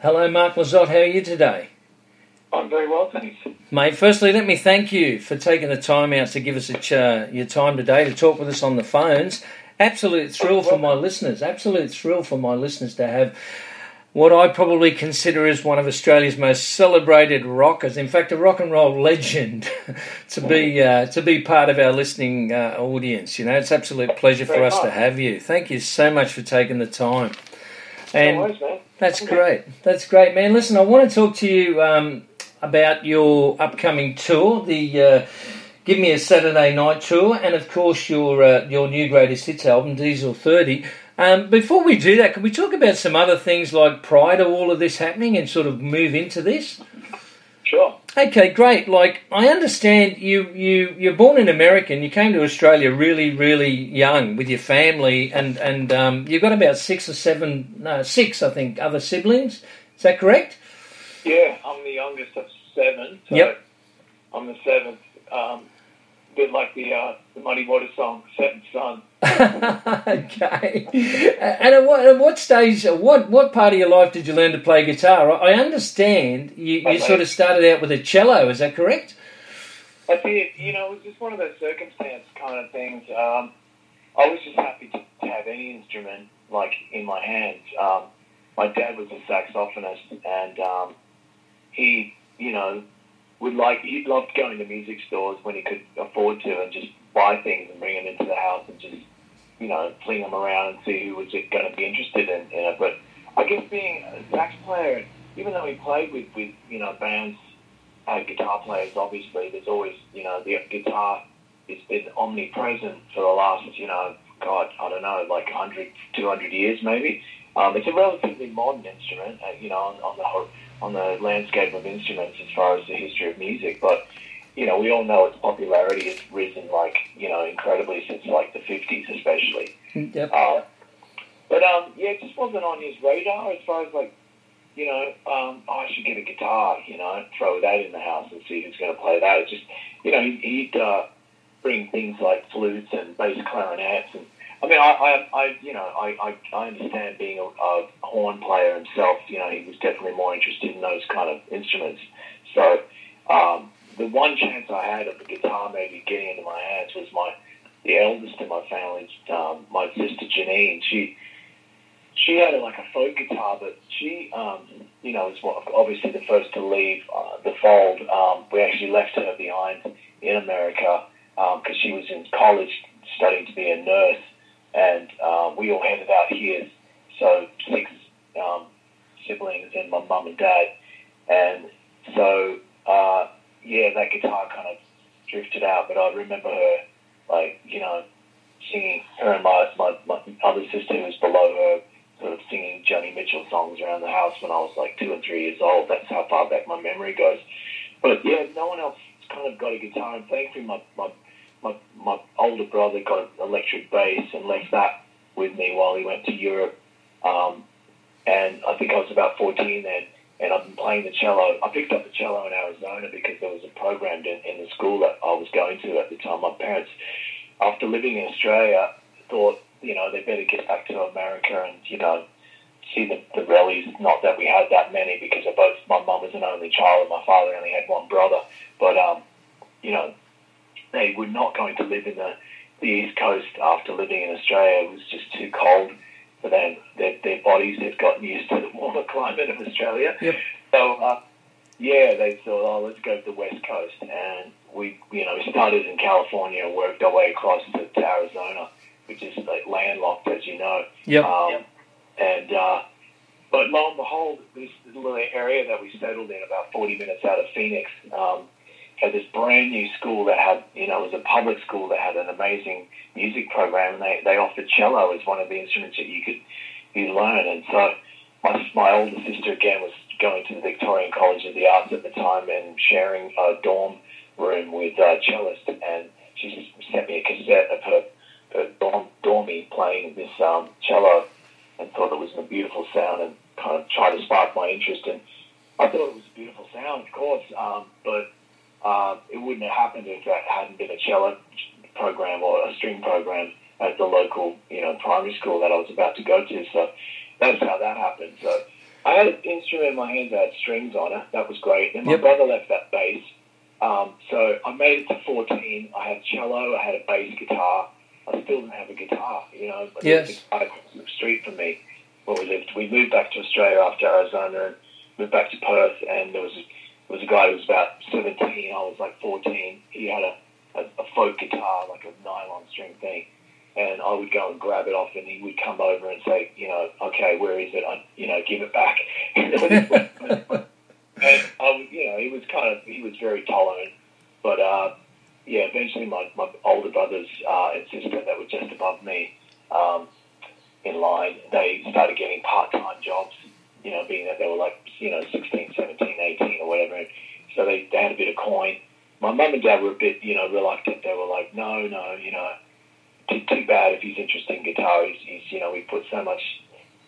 Hello, Mark Lizotte. How are you today? I'm very well, thanks. Mate, firstly, let me thank you for taking the time out to give us a ch- your time today to talk with us on the phones. Absolute thrill for my listeners. Absolute thrill for my listeners to have what I probably consider as one of Australia's most celebrated rockers. In fact, a rock and roll legend to be uh, to be part of our listening uh, audience. You know, it's absolute pleasure for us to have you. Thank you so much for taking the time. And that's great. That's great, man. Listen, I want to talk to you. Um, about your upcoming tour, the uh, Give Me a Saturday Night tour, and of course your uh, your new greatest hits album, Diesel Thirty. Um, before we do that, can we talk about some other things like prior to all of this happening and sort of move into this? Sure. Okay, great. Like I understand you you you're born in America and you came to Australia really really young with your family and and um, you've got about six or seven no six I think other siblings. Is that correct? Yeah, I'm the youngest of seven. So yep. I'm the seventh. Um, bit like the uh, the Muddy Water song, Seventh Son." okay. And at what, at what stage, what what part of your life did you learn to play guitar? I understand you, you sort of started out with a cello. Is that correct? I did. You know, it was just one of those circumstance kind of things. Um, I was just happy to, to, have any instrument like in my hands. Um, my dad was a saxophonist, and um, he, you know, would like he loved going to music stores when he could afford to, and just buy things and bring them into the house and just, you know, fling them around and see who was going to be interested in, in it. But I guess being a sax player, even though he played with with you know bands, uh, guitar players, obviously, there's always you know the guitar has been omnipresent for the last you know God I don't know like 100 200 years maybe. Um, it's a relatively modern instrument, uh, you know, on, on the on the landscape of instruments as far as the history of music. But you know, we all know its popularity has risen like you know incredibly since like the fifties, especially. Yep. Uh, but um, yeah, it just wasn't on his radar as far as like you know, um, oh, I should get a guitar, you know, throw that in the house and see who's going to play that. It's just, you know, he'd uh, bring things like flutes and bass clarinets and I mean, I, I, I you know, I, I, I understand being a, a horn player himself. You know, he was definitely more interested in those kind of instruments. So, um, the one chance I had of the guitar maybe getting into my hands was my the eldest in my family, um, my sister Janine. She she had like a folk guitar, but she, um, you know, was obviously the first to leave uh, the fold. Um, we actually left her behind in America because um, she was in college studying to be a nurse and uh, we all headed out here. So six um, siblings and my mum and dad, and so uh, yeah, that guitar kind of drifted out. But I remember her, like you know, singing her and my my, my other sister who was below her, sort of singing Joni Mitchell songs around the house when I was like two and three years old. That's how far back my memory goes. But yeah, no one else kind of got a guitar, and thankfully my my my, my older brother got an electric bass and left that with me while he went to Europe. Um, and I think I was about 14 then, and I've been playing the cello. I picked up the cello in Arizona because there was a program in, in the school that I was going to at the time. My parents, after living in Australia, thought, you know, they better get back to America and, you know, see the, the rallies. Not that we had that many because of both my mum was an only child and my father only had one brother. But, um, you know, they were not going to live in the, the East Coast after living in Australia. It was just too cold for them. Their, their bodies had gotten used to the warmer climate of Australia. Yep. So, uh, yeah, they thought, oh, let's go to the West Coast. And we, you know, started in California and worked our way across to, to Arizona, which is like landlocked, as you know. Yep. Um, yep. And, uh, but lo and behold, this little area that we settled in, about 40 minutes out of Phoenix, um, had this brand new school that had, you know, it was a public school that had an amazing music program, and they, they offered cello as one of the instruments that you could you learn. And so my, my older sister again was going to the Victorian College of the Arts at the time and sharing a dorm room with a cellist, and she sent me a cassette of her, her dorm, dormie playing this um, cello, and thought it was a beautiful sound, and kind of tried to spark my interest. And I thought it was a beautiful sound, of course, um, but uh, it wouldn't have happened if that hadn't been a cello program or a string program at the local, you know, primary school that I was about to go to. So that's how that happened. So I had an instrument in my hand that had strings on it. That was great. And my Yep. brother left that bass. Um, so I made it to 14. I had cello. I had a bass guitar. I still didn't have a guitar, you know. But Yes. a guy across the street from me where we lived. We moved back to Australia after Arizona and moved back to Perth. And there was was a guy who was about 17. I was like 14. He had a, a, a folk guitar, like a nylon string thing. And I would go and grab it off, and he would come over and say, you know, okay, where is it? I, you know, give it back. and I was, you know, he was kind of, he was very tolerant. But uh, yeah, eventually my, my older brothers uh, and sister that were just above me um, in line, they started getting part-time jobs, you know, being that they were like, you know, 16, 17, 18 or whatever. So they, they had a bit of coin. My mum and dad were a bit, you know, reluctant. They were like, no, no, you know, too, too bad if he's interested in guitar. He's, he's, you know, we put so much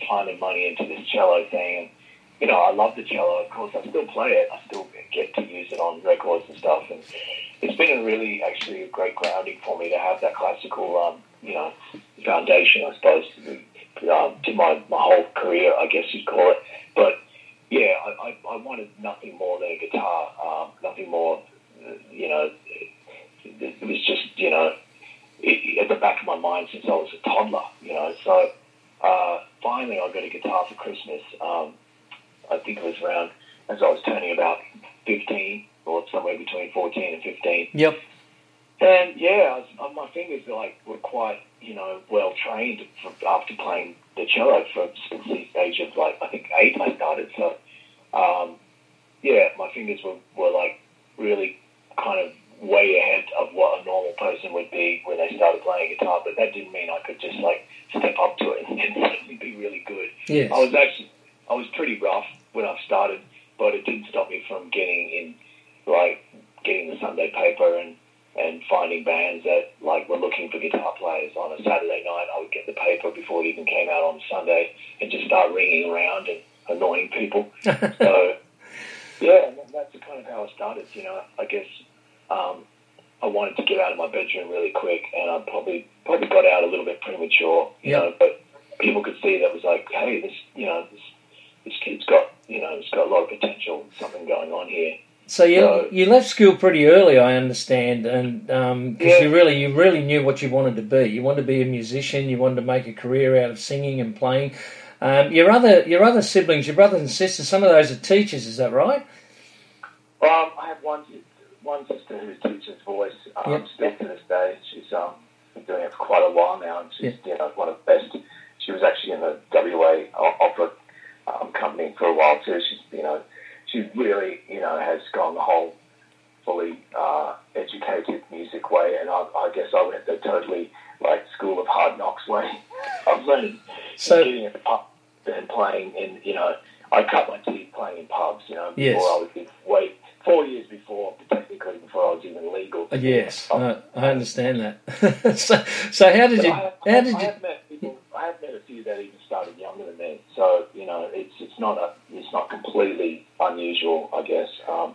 time and money into this cello thing. And, you know, I love the cello, of course. I still play it. I still get to use it on records and stuff. And it's been a really, actually, a great grounding for me to have that classical, um, you know, foundation, I suppose, um, to my, my whole career, I guess you'd call it. But, yeah, I, I, I wanted nothing more than a guitar, um, nothing more, you know, it, it was just, you know, it, at the back of my mind since I was a toddler, you know. So uh, finally, I got a guitar for Christmas. Um, I think it was around as I was turning about 15 or somewhere between 14 and 15. Yep. And yeah, I was, my fingers like were quite, you know, well trained for, after playing the cello for since the age of like I think eight. I started, so um, yeah, my fingers were, were like really kind of way ahead of what a normal person would be when they started playing guitar. But that didn't mean I could just like step up to it and, and suddenly be really good. Yes. I was actually I was pretty rough when I started, but it didn't stop me from getting in, like getting the Sunday paper and and finding bands that like were looking for guitar players on a Saturday night. I would get the paper before it even came out on Sunday and just start ringing around and annoying people. so yeah, that's kind of how I started. You know, I guess um, I wanted to get out of my bedroom really quick, and I probably probably got out a little bit premature. You Yeah. know, but people could see that was like, hey, this you know this this kid's got you know it's got a lot of potential, something going on here. So you So- you left school pretty early, I understand, and because Yeah. you really you really knew what you wanted to be. You wanted to be a musician. You wanted to make a career out of singing and playing. Um, your other your other siblings, your brothers and sisters, some of those are teachers. Is that right? Um, I have one one sister who teaches voice um, Yep. still to this day. She's um, been doing it for quite a while now, and she's you know one of the best. She was actually in the WA opera um, company for a while too. She's you know she really you know has gone the whole fully uh, educated music way, and I, I guess I went the totally like school of hard knocks way. I've learned So- getting in the pub and playing in you know I cut my teeth playing in pubs. You know Yes. before I was way four years before technically before I was even legal. Yes, I, I understand that. so, so how did you? I How did you? have met people. I have met a few that even started younger than me. So you know, it's it's not a it's not completely unusual, I guess. Um,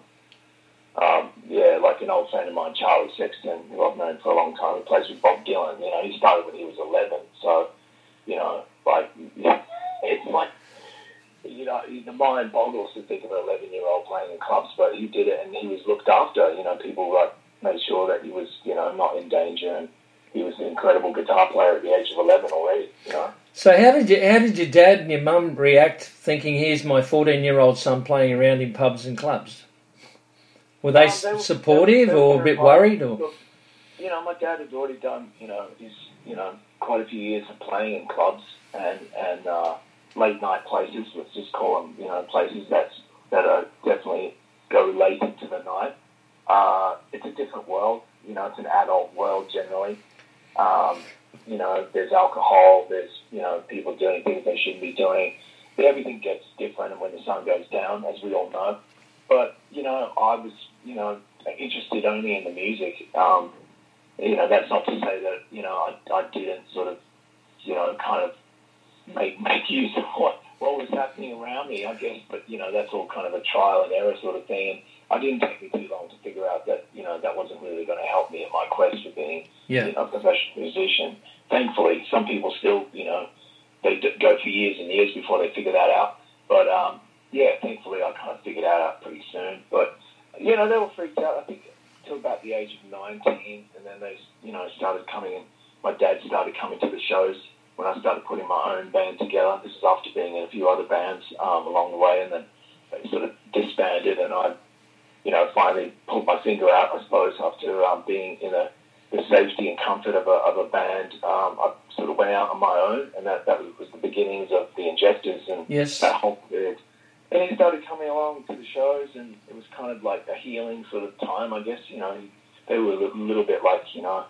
um, yeah, like an old friend of mine, Charlie Sexton, who I've known for a long time, who plays with Bob Dylan. You know, he started when he was eleven. So you know, like it's like you know, the mind boggles to think of an 11 year old playing in clubs, but he did it and he was looked after. You know, people like made sure that he was, you know, not in danger and he was an incredible guitar player at the age of 11 already, you know. So how did you? How did your dad and your mum react, thinking, "Here's my 14 year old son playing around in pubs and clubs"? Were they, Um, they supportive they were- or a bit worried? Or Look, you know, my dad had already done, you know, his, you know, quite a few years of playing in clubs and and uh, late night places. Let's just call them, you know, places that's that are definitely go late into the night. Uh, it's a different world. You know, it's an adult world generally. Um, you know, there's alcohol. There's you know people doing things they shouldn't be doing. Everything gets different, when the sun goes down, as we all know. But you know, I was you know interested only in the music. Um, you know, that's not to say that you know I, I didn't sort of you know kind of make make use of what what was happening around me. I guess, but you know, that's all kind of a trial and error sort of thing. And I didn't take me too long to figure out that you know that wasn't really going to help me in my quest yeah. of professional musician. Thankfully, some people still, you know, they go for years and years before they figure that out. But um, yeah, thankfully, I kind of figured that out pretty soon. But you know, they were freaked out. I think till about the age of nineteen, and then they, you know, started coming in. My dad started coming to the shows when I started putting my own band together. This is after being in a few other bands um, along the way, and then they sort of disbanded, and I, you know, finally pulled my finger out, I suppose, after um, being in a the safety and comfort of a, of a band. Um, I sort of went out on my own, and that, that was the beginnings of the Injectors and Yes. that whole period. And he started coming along to the shows, and it was kind of like a healing sort of time, I guess. You know, they were a li- little bit like, you know,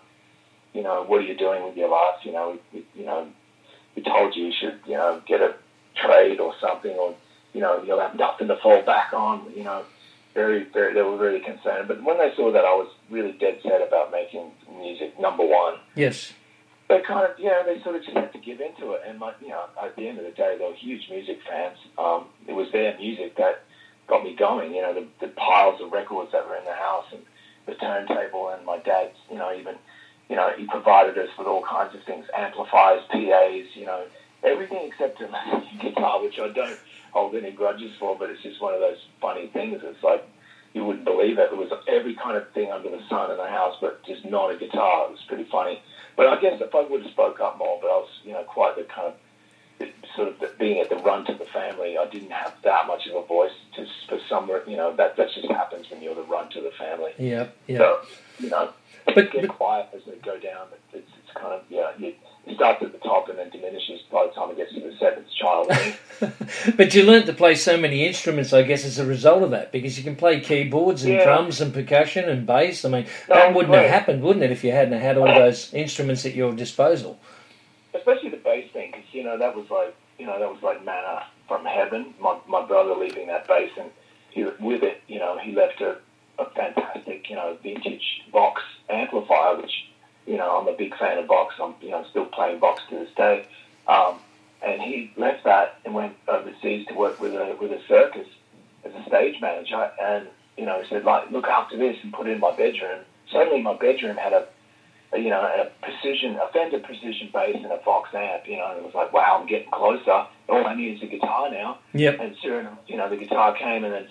you know, what are you doing with your life? You know, we, we- you know, we told you you should, you know, get a trade or something, or you know, you'll have nothing to fall back on. You know, very, very, they were really concerned. But when they saw that I was really dead set about making music number one, Yes. they kind of, you know, they sort of just had to give into it. And, like, you know, at the end of the day, they were huge music fans. Um, it was their music that got me going. You know, the, the piles of records that were in the house and the turntable, and my dad's, you know, even, you know, he provided us with all kinds of things, amplifiers, PAs, you know, everything except a guitar, which I don't hold any grudges for, but it's just one of those funny things. It's like, you wouldn't believe it. It was every kind of thing under the sun in the house, but just not a guitar. It was pretty funny. But I guess if I would have spoke up more, but I was, you know, quite the kind of sort of the, being at the runt of the family. I didn't have that much of a voice. Just for some, you know, that that just happens when you're the runt of the family. Yep. Yep. So, you know, But- get but- quiet as they go down. It's, it's kind of yeah, you, starts at the top and then diminishes by the time it gets to the seventh child. but you learnt to play so many instruments, I guess, as a result of that, because you can play keyboards and Yeah. drums and percussion and bass. I mean, No, that wouldn't right. have happened, wouldn't it, if you hadn't had all those instruments at your disposal? especially the bass thing, because you know that was like you know that was like manna from heaven. My my brother leaving that bass, and he with it, you know, he left a, a fantastic you know vintage Vox amplifier, which you know I'm a big fan of Vox. I'm you know still playing Vox to this day. Um, and he left that and went overseas to work with a with a circus as a stage manager. And you know, he said like, look after this and put it in my bedroom. Suddenly, my bedroom had a a, you know, a precision, a Fender precision bass and a Vox amp, you know, and it was like, wow, I'm getting closer. All I need is a guitar now. Yep. And soon, you know, the guitar came and then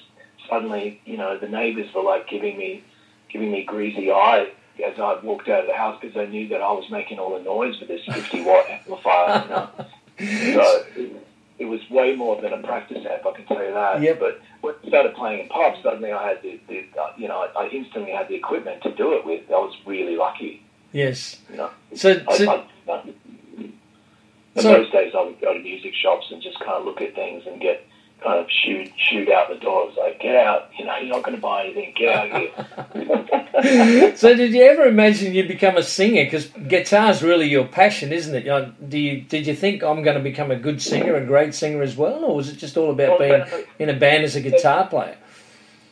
suddenly, you know, the neighbors were like giving me, giving me greasy eye as I walked out of the house because they knew that I was making all the noise with this 50 watt amplifier, you know. So it, it was way more than a practice amp, I can tell you that. Yep. But when I started playing in pubs, suddenly I had the, the uh, you know, I, I instantly had the equipment to do it with. I was really lucky. Yes. You know, So, I, so I, I, in So- those days, I would go to music shops and just kind of look at things and get kind of shoot shoot out the door. It's like, get out! You know, you're not going to buy anything. Get out here. so did you ever imagine you'd become a singer? Because guitar's really your passion, isn't it? You know, Do you did you think I'm going to become a good singer, a great singer as well, or was it just all about being in a band as a guitar player?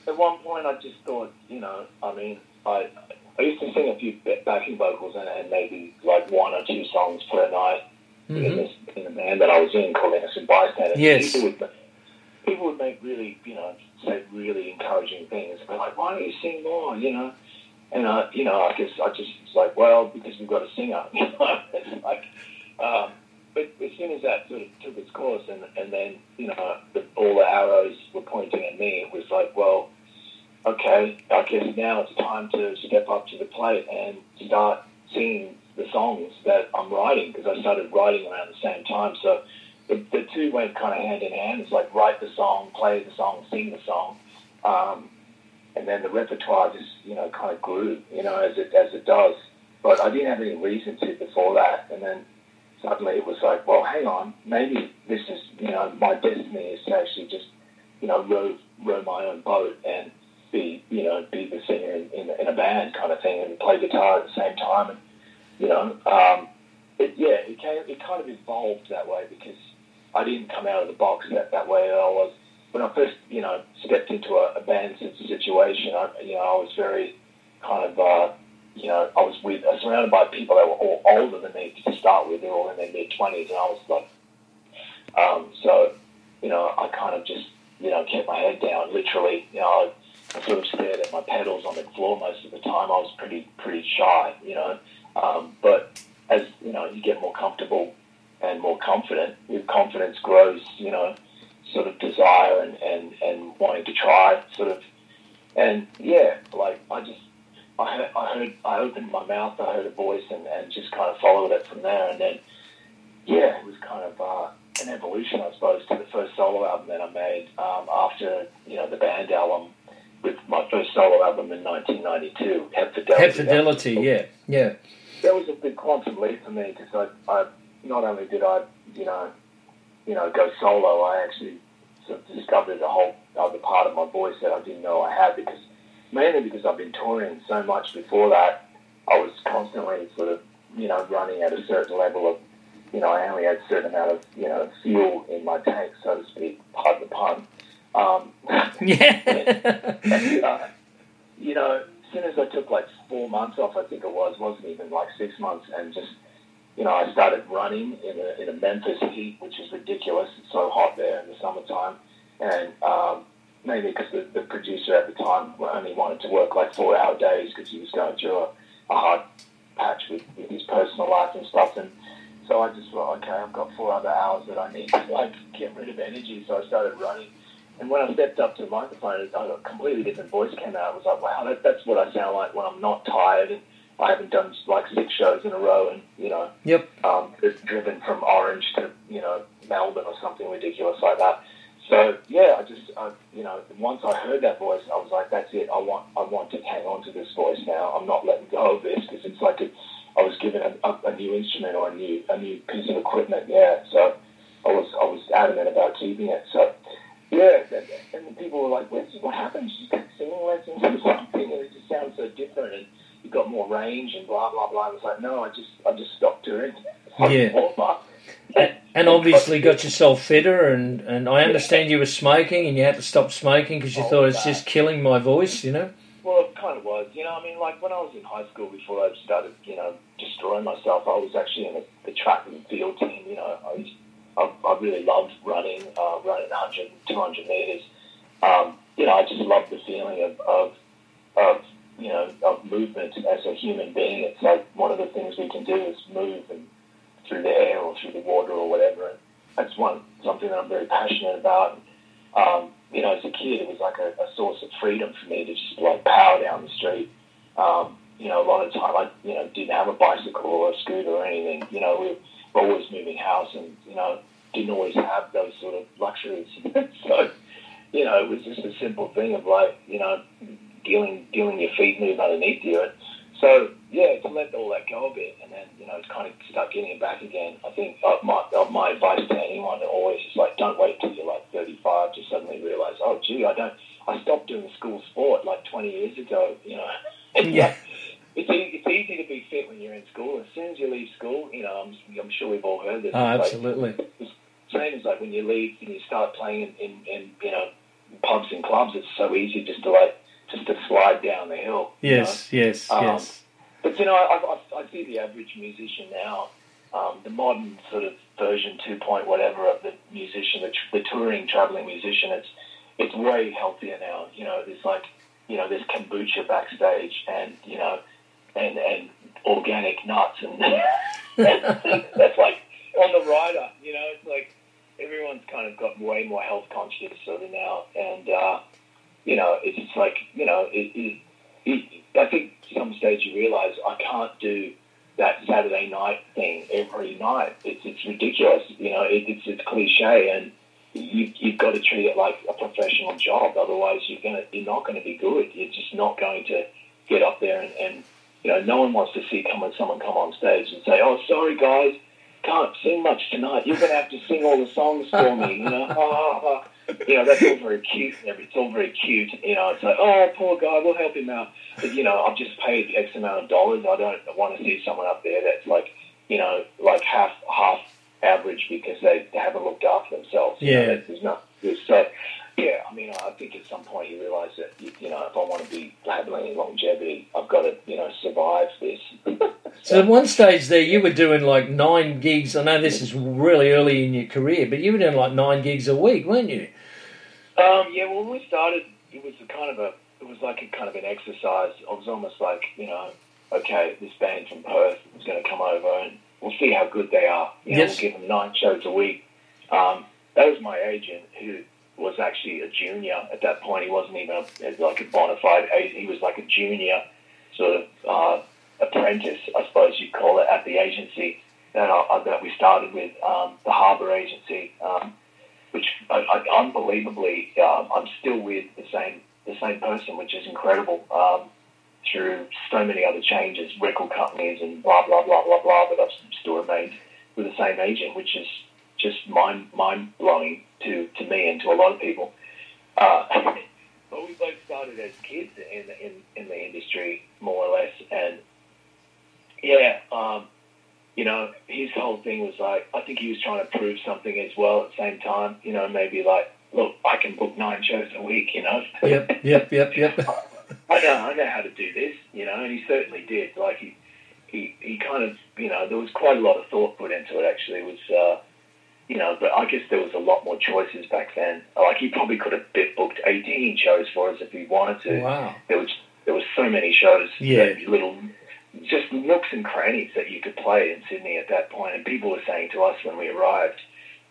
At one point, I just thought, you know, I mean, I I used to sing a few backing vocals and, and maybe like one or two songs per night in, hmm this, in the band that I was in called Innocent Bystanders. Yes. People would, people would make really, you know, say really encouraging things. They're like, why don't you sing more, you know? And, I, you know, I guess I just was like, well, because we've got a singer. You know, it's like, um, but as soon as that sort of took its course and, and then, you know, the, all the arrows were pointing at me, it was like, well, okay, I guess now it's time to step up to the plate and start singing the songs that I'm writing because I started writing around the same time. So the, the two went kind of hand in hand. It's like write the song, play the song, sing the song, um, and then the repertoire just you know kind of grew, you know, as it as it does. But I didn't have any reason to before that, and then suddenly it was like, well, hang on, maybe this is you know my destiny is to actually just you know row row my own boat and be you know be the singer in, in, in a band kind of thing and play guitar at the same time and you know um, it, yeah it came it kind of evolved that way because I didn't come out of the box that, that way I was when I first you know stepped into a, a band situation I you know I was very kind of uh, you know I was with uh, surrounded by people that were all older than me to start with they're all in their mid twenties and I was like um, so you know I kind of just you know kept my head down literally you know I, I sort of stared at my pedals on the floor most of the time. I was pretty pretty shy, you know. Um, but as you know, you get more comfortable and more confident. With confidence grows, you know, sort of desire and, and, and wanting to try sort of and yeah, like I just I heard, I heard I opened my mouth, I heard a voice, and, and just kind of followed it from there, and then yeah, it was kind of uh, an evolution, I suppose, to the first solo album that I made um, after you know the band album with my first solo album in 1992, Head Fidelity. Hepfidelity, yeah, yeah. That was a big quantum leap for me because I, I not only did I you know you know go solo, I actually sort of discovered a whole other part of my voice that I didn't know I had because mainly because I've been touring so much before that. I was constantly sort of you know running at a certain level of you know, I only had a certain amount of, you know, fuel in my tank, so to speak, pardon the pun. Um, yeah. and, uh, you know, as soon as I took like four months off, I think it was, wasn't even like six months, and just, you know, I started running in a, in a Memphis heat, which is ridiculous. It's so hot there in the summertime. And um, maybe because the, the producer at the time only wanted to work like four hour days because he was going through a, a hard patch with, with his personal life and stuff. And so I just thought, okay, I've got four other hours that I need to like get rid of energy. So I started running. And when I stepped up to the microphone, a completely different voice came out. I was like, wow, that, that's what I sound like when I'm not tired and I haven't done like six shows in a row and, you know, yep. um, driven from Orange to, you know, Melbourne or something ridiculous like that. So yeah, I just, uh, you know, once I heard that voice, I was like, that's it. I want, I want to hang on to this voice now. I'm not letting go of this because it's like it's, I was given a, a, a new instrument or a new a new piece of equipment. Yeah, so I was I was adamant about keeping it. So yeah, and, and people were like, "What what happened? You got singing lessons or something?" And it just sounds so different, and you got more range and blah blah blah. I was like, "No, I just I just stopped touring." Yeah. And, and obviously got yourself fitter, and, and I understand you were smoking, and you had to stop smoking because you Oh, thought it's just killing my voice, you know. Well, it kind of was. You know, I mean, like when I was in high school before I started, you know, destroying myself, I was actually in the, the track and field team. You know, I, used, I, I really loved running, uh, running 100, 200 meters. Um, you know, I just loved the feeling of, of, of, you know, of movement as a human being. It's like one of the things we can do is move and through the air or through the water or whatever. And that's one something that I'm very passionate about. Um, you know, as a kid, it was like a, a source of freedom for me to just like power down the street. Um, you know, a lot of the time I, you know, didn't have a bicycle or a scooter or anything. You know, we were always moving house and, you know, didn't always have those sort of luxuries. so, you know, it was just a simple thing of like, you know, feeling, feeling your feet move underneath you. And so, yeah, to let all that go a bit and then, you know, kind of start getting it back again. I think uh, my, uh, my advice to anyone always is like, don't wait till you're like 35 to suddenly realize, oh, gee, I don't, I stopped doing school sport like 20 years ago, you know. Yeah. It's, e- it's easy to be fit when you're in school. As soon as you leave school, you know, I'm, I'm sure we've all heard this. Oh, It's like- absolutely. same as like when you leave and you start playing in, in, in you know pubs and clubs. It's so easy just to like just to slide down the hill. you Yes, yes, Um, yes. But you know, I, I, I see the average musician now, um, the modern sort of version two point whatever of the musician, the, tr- the touring traveling musician. It's it's way healthier now. You know, there's like you know there's kombucha backstage and you know and and organic nuts and that's like on the rider. You know, it's like everyone's kind of got way more health conscious sort of now, and uh, you know, it's like you know, it, it, it, I think some stage you realise I can't do that Saturday night thing every night. It's it's ridiculous. You know, it, it's it's cliche, and you you've got to treat it like a professional job. Otherwise, you're gonna you're not going to be good. You're just not going to get up there and, and you know, no one wants to see come someone come on stage and say, "Oh, sorry guys, can't sing much tonight. You're going to have to sing all the songs for me." You know. you know that's all very cute. and It's all very cute. You know, it's like, "Oh, poor guy, we'll help him out." But you know, I've just paid X amount of dollars. I don't want to see someone up there that's like, you know, like half half average because they, haven't looked after themselves. You know, Yeah. there's not. So, yeah, I mean, I think at some point you realise that you, know, if I want to be having any longevity, I've got to, you know, survive. So at one stage there, you were doing like nine gigs. I know this is really early in your career, but you were doing like nine gigs a week, weren't you? Um, yeah, well, when we started, it was a kind of a, it was like a kind of an exercise. I was almost like, you know, okay, this band from Perth is going to come over and we'll see how good they are. You know, Yes. we'll give them nine shows a week. Um, that was my agent who, was actually a junior at that point. He wasn't even a, like a bona fide. He was like a junior sort of uh, apprentice, I suppose you'd call it, at the agency that I, that we started with, um, the Harbour Agency, um, which I, I, unbelievably um, I'm still with the same the same person, which is incredible. Um, through so many other changes, record companies and blah blah blah blah blah, but I've still remained with the same agent, which is just mind mind blowing to, to me and to a lot of people. Uh, but we both started as kids in, in in the industry, more or less, and yeah, um, you know, his whole thing was like, I think he was trying to prove something as well at the same time. You know, maybe like, look, I can book nine shows a week. You know. Yep. Yep. Yep. Yep. I know. I know how to do this. You know, and he certainly did. Like he, he, he kind of, you know, there was quite a lot of thought put into it. Actually, it was. Uh, you know, but I guess there was a lot more choices back then. Like he probably could have bit booked 18 shows for us if he wanted to. Wow. There was there was so many shows. Yeah. Little just nooks and crannies that you could play in Sydney at that point. And people were saying to us when we arrived,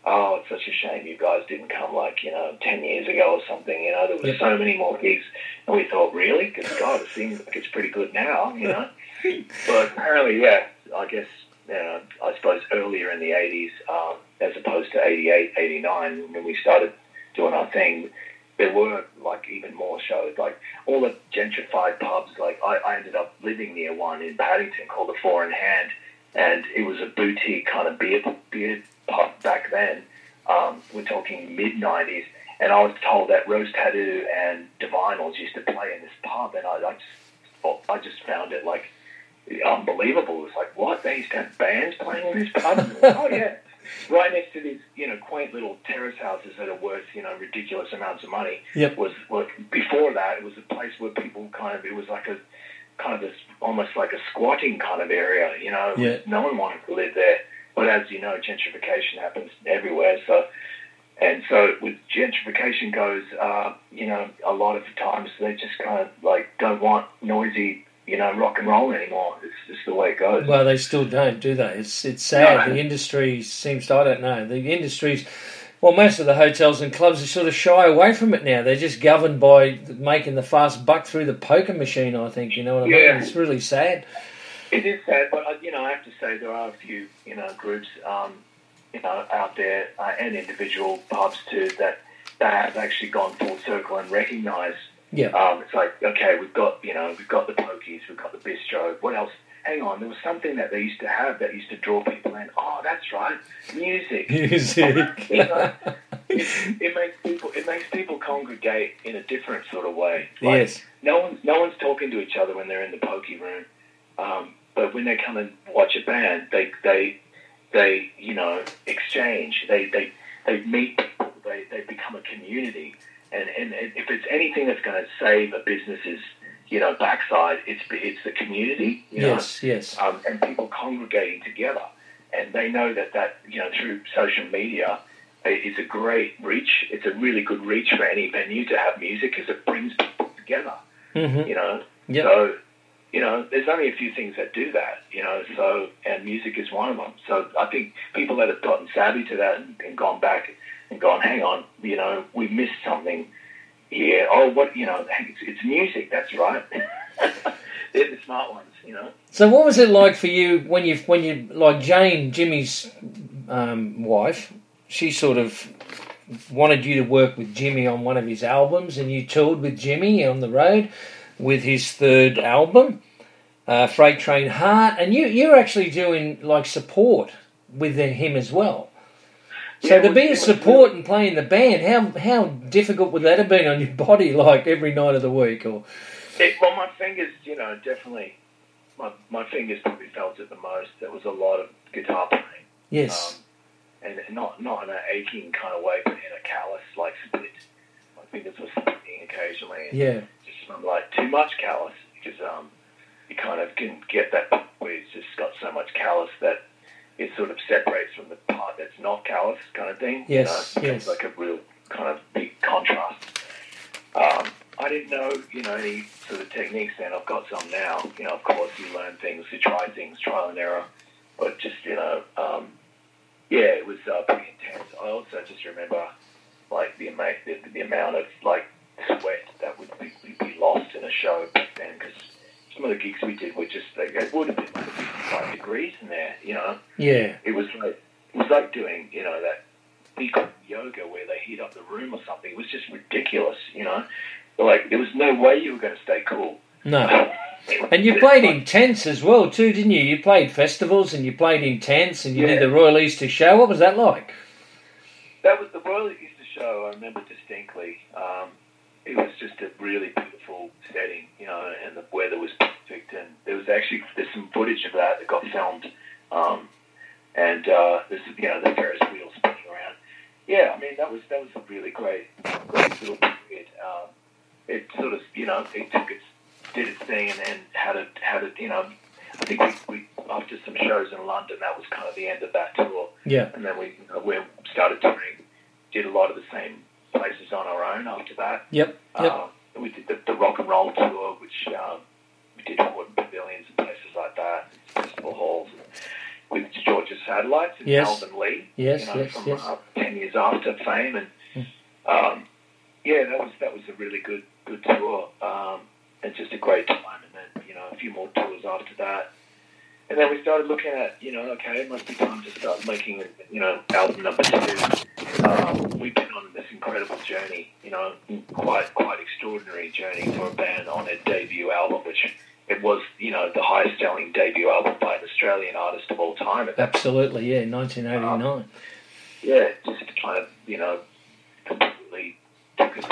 "Oh, it's such a shame you guys didn't come like you know ten years ago or something." You know, there were so many more gigs, and we thought, really, because God, it seems like it's pretty good now. You know, but apparently, yeah, I guess you know, I suppose earlier in the '80s, um, as opposed to '88, '89, when we started doing our thing, there were like even more shows. Like all the gentrified pubs. Like I, I ended up living near one in Paddington called the Four in Hand, and it was a boutique kind of beer beer pub back then. Um, we're talking mid '90s, and I was told that Rose Tattoo and Divinyls used to play in this pub, and I, I just I just found it like unbelievable. It was like, what? They used to have bands playing in this pub? oh, yeah. Right next to these, you know, quaint little terrace houses that are worth, you know, ridiculous amounts of money. Yep. Was, was before that, it was a place where people kind of, it was like a kind of this, almost like a squatting kind of area, you know. Yeah. No one wanted to live there. But as you know, gentrification happens everywhere. So, and so with gentrification goes, uh, you know, a lot of times they just kind of like don't want noisy, you know, rock and roll anymore. It's just the way it goes. Well, they still don't, do they? It's it's sad. No. The industry seems to, I don't know. The industry's well, most of the hotels and clubs are sort of shy away from it now. They're just governed by making the fast buck through the poker machine. I think you know what I Yeah. mean. It's really sad. It is sad, but uh, you know, I have to say there are a few, you know, groups, um, you know, out there uh, and individual pubs too that that have actually gone full circle and recognise. Yeah. Um, it's like, okay, we've got, you know, we've got the pokies, we've got the bistro. What else? Hang on, there was something that they used to have that used to draw people in. Oh, that's right, music. Music. You know, it, it makes people it makes people congregate in a different sort of way. Like, yes. no one's no one's talking to each other when they're in the pokey room, um, but when they come and watch a band, they they they you know exchange. They they they meet people. They they become a community. And and if it's anything that's going to save a business's you know backside, it's it's the community. You know? Yes. Yes. um, and people congregating together. And they know that that you know through social media it- it's a great reach. It's a really good reach for any venue to have music because it brings people together. Mm-hmm. You know, Yep. so you know there's only a few things that do that. You know, so and music is one of them. So I think people that have gotten savvy to that and, and gone back and gone, hang on, you know, we missed something here. Oh, what you know, it's, it's music. That's right. They're the smart ones. You know. So, what was it like for you when you when you like Jane, Jimmy's um, wife? She sort of wanted you to work with Jimmy on one of his albums, and you toured with Jimmy on the road with his third album, uh, Freight Train Heart, and you you're actually doing like support with him as well. So Yeah, to be a support and play in the band, how how difficult would that have been on your body, like every night of the week, or? It, well, my fingers, you know, definitely, my, my fingers probably felt it the most. There was a lot of guitar playing, yes, um, and not not in an aching kind of way, but in a callous like split. My fingers were splitting occasionally, and yeah, just from like too much callus because um, you kind of can get that where it's just got so much callus that it sort of separates from the part that's not callus, kind of thing. Yes, you know, yes. like a real kind of big contrast. Um, I didn't know, you know, any sort of techniques then. I've got some now. You know, of course, you learn things, you try things, trial and error. But just, you know, um, yeah, it was uh, pretty intense. I also just remember like the amount the, the amount of like sweat that would be, be lost in a show back then because some of the gigs we did were just like it would have been like 55 degrees in there, you know. Yeah. It was like it was like doing you know that bikram yoga where they heat up the room or something. It was just ridiculous, you know. Like there was no way you were going to stay cool. No. And you played in tents as well too, didn't you? You played festivals and you played in tents and you Yeah. did the Royal Easter Show. What was that like? That was the Royal Easter Show. I remember distinctly. Um, it was just a really beautiful setting, you know, and the weather was perfect. And there was actually there's some footage of that that got filmed, um, and uh, there's you know the Ferris wheel spinning around. Yeah, I mean that was that was a really great, great little period. Um, it sort of you know it took its did its thing and had it had it you know. I think we, we after some shows in London, that was kind of the end of that tour Yeah. and then we you know, we started touring, did a lot of the same places on our own after that. Yep. Yep. Um, we did the, the rock and roll tour, which um, we did Hordern Pavilions and places like that, festival halls, with Georgia Satellites and Yes. Lee. Yes, you know, yes, from yes. Uh, ten years after fame, and Hmm. um, yeah, that was that was a really good good tour, um, and just a great time. And then you know a few more tours after that, and then we started looking at you know okay, it must be time to start making you know album number two. Um, we've been on incredible journey, you know, quite quite extraordinary journey for a band on a debut album, which it was you know the highest selling debut album by an Australian artist of all time Absolutely. Yeah. 1989. yeah, just kind of, you know, completely took us.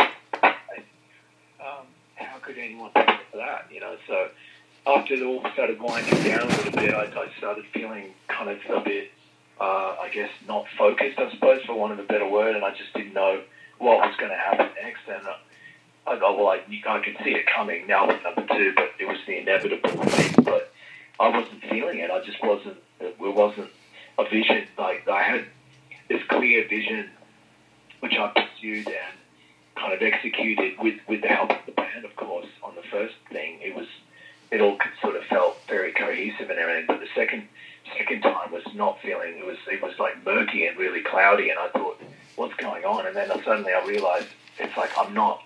Um, how could anyone do for that, you know? So after it all started winding down a little bit, I, I started feeling kind of a bit, uh, I guess, not focused, I suppose, for want of a better word, and I just didn't know what was going to happen next. And uh, I go, well, I, I could see it coming now with number two, but it was the inevitable thing. But I wasn't feeling it. I just wasn't. It wasn't a vision. Like I had this clear vision, which I pursued and kind of executed with, with the help of the band, of course. On the first thing, it was it all sort of felt very cohesive and everything. But the second second time was not feeling. It was it was like murky and really cloudy, and I thought, what's going on? And then suddenly I realized it's like I'm not.